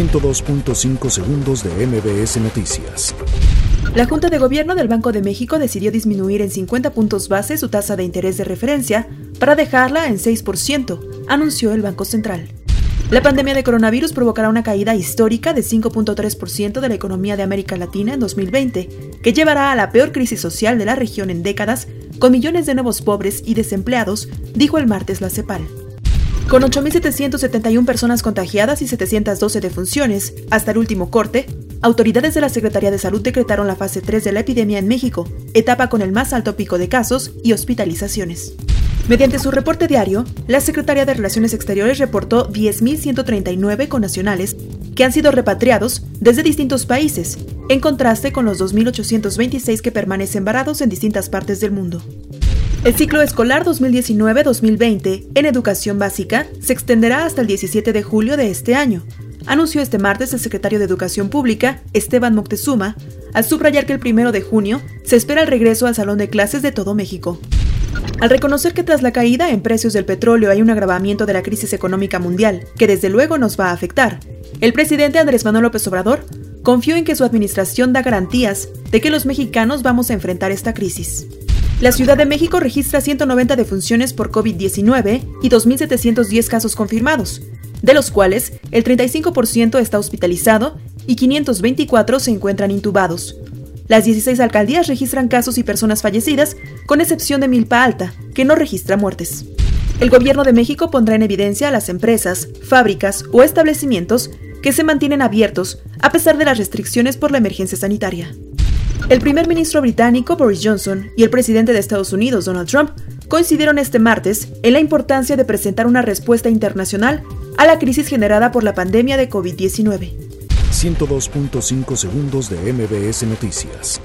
102.5 segundos de MBS Noticias. La Junta de Gobierno del Banco de México decidió disminuir en 50 puntos base su tasa de interés de referencia para dejarla en 6%, anunció el Banco Central. La pandemia de coronavirus provocará una caída histórica de 5.3% de la economía de América Latina en 2020, que llevará a la peor crisis social de la región en décadas, con millones de nuevos pobres y desempleados, dijo el martes la CEPAL. Con 8.771 personas contagiadas y 712 defunciones, hasta el último corte, autoridades de la Secretaría de Salud decretaron la fase 3 de la epidemia en México, etapa con el más alto pico de casos y hospitalizaciones. Mediante su reporte diario, la Secretaría de Relaciones Exteriores reportó 10.139 connacionales que han sido repatriados desde distintos países, en contraste con los 2.826 que permanecen varados en distintas partes del mundo. El ciclo escolar 2019-2020 en educación básica se extenderá hasta el 17 de julio de este año, anunció este martes el secretario de Educación Pública, Esteban Moctezuma, al subrayar que el primero de junio se espera el regreso al salón de clases de todo México. Al reconocer que tras la caída en precios del petróleo hay un agravamiento de la crisis económica mundial, que desde luego nos va a afectar, el presidente Andrés Manuel López Obrador confió en que su administración da garantías de que los mexicanos vamos a enfrentar esta crisis. La Ciudad de México registra 190 defunciones por COVID-19 y 2.710 casos confirmados, de los cuales el 35% está hospitalizado y 524 se encuentran intubados. Las 16 alcaldías registran casos y personas fallecidas, con excepción de Milpa Alta, que no registra muertes. El Gobierno de México pondrá en evidencia a las empresas, fábricas o establecimientos que se mantienen abiertos a pesar de las restricciones por la emergencia sanitaria. El primer ministro británico Boris Johnson y el presidente de Estados Unidos Donald Trump coincidieron este martes en la importancia de presentar una respuesta internacional a la crisis generada por la pandemia de COVID-19. 102.5 segundos de MBS Noticias.